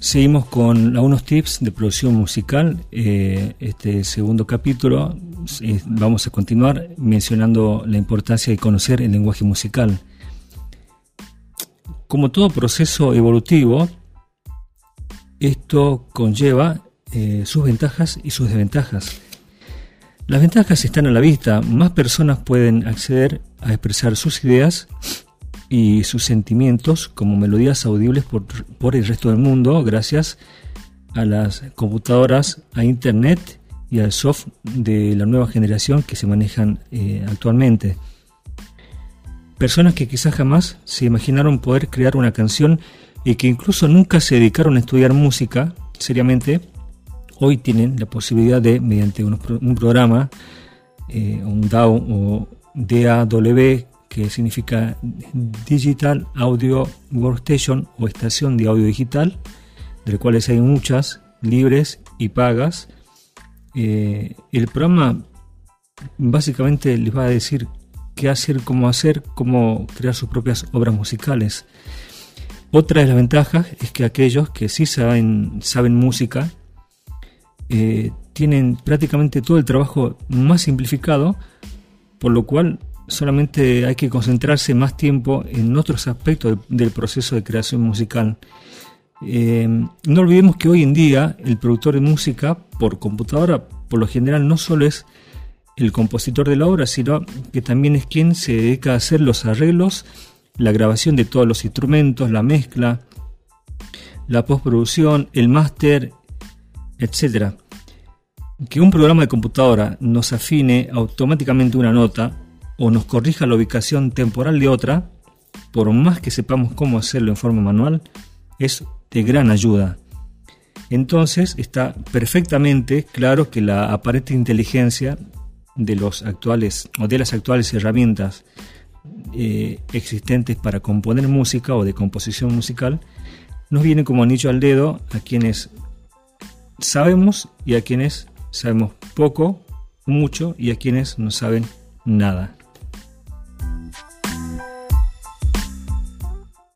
Seguimos con algunos tips de producción musical. Eh, este segundo capítulo eh, vamos a continuar mencionando la importancia de conocer el lenguaje musical. Como todo proceso evolutivo, esto conlleva eh, sus ventajas y sus desventajas. Las ventajas están a la vista, más personas pueden acceder a expresar sus ideas y sus sentimientos como melodías audibles por, el resto del mundo gracias a las computadoras, a Internet y al software de la nueva generación que se manejan eh, actualmente. Personas que quizás jamás se imaginaron poder crear una canción y que incluso nunca se dedicaron a estudiar música seriamente, hoy tienen la posibilidad de, mediante un, programa, eh, un DAW o DAW, que significa Digital Audio Workstation o estación de audio digital, de las cuales hay muchas libres y pagas. Eh, el programa básicamente les va a decir qué hacer, cómo hacer, cómo crear sus propias obras musicales. Otra de las ventajas es que aquellos que sí saben, saben música eh, tienen prácticamente todo el trabajo más simplificado, por lo cual solamente hay que concentrarse más tiempo en otros aspectos del, proceso de creación musical. Eh, no olvidemos que hoy en día el productor de música por computadora, por lo general, no solo es el compositor de la obra, sino que también es quien se dedica a hacer los arreglos, la grabación de todos los instrumentos, la mezcla, la postproducción, el máster, etc. Que un programa de computadora nos afine automáticamente una nota o nos corrija la ubicación temporal de otra, por más que sepamos cómo hacerlo en forma manual, es de gran ayuda. Entonces está perfectamente claro que la aparente inteligencia de los actuales o de las actuales herramientas eh, existentes para componer música o de composición musical nos viene como anillo al dedo a quienes sabemos y a quienes sabemos poco, mucho y a quienes no saben nada.